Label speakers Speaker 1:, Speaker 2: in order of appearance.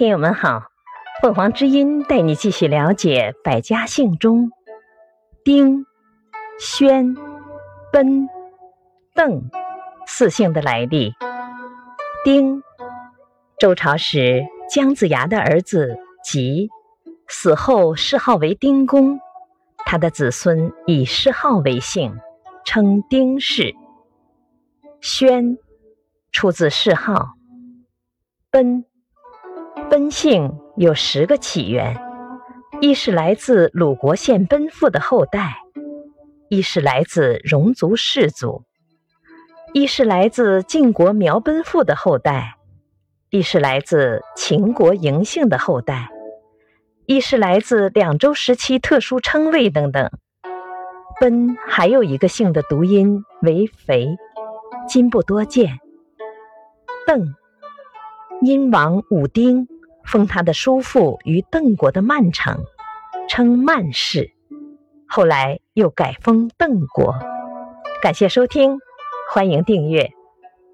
Speaker 1: 听友们好，凤凰之音带你继续了解百家姓中丁、轩、奔、邓四姓的来历。丁，周朝时姜子牙的儿子吉，死后谥号为丁公，他的子孙以谥号为姓，称丁氏。轩，出自谥号。奔。奔姓有十个起源，一是来自鲁国献奔父的后代，一是来自戎族氏族，一是来自晋国苗奔父的后代，一是来自秦国嬴姓的后代，一是来自两周时期特殊称谓等等。奔还有一个姓的读音为肥，今不多见。邓，殷王武丁。封他的叔父于邓国的曼城，称曼氏，后来又改封邓国。感谢收听，欢迎订阅。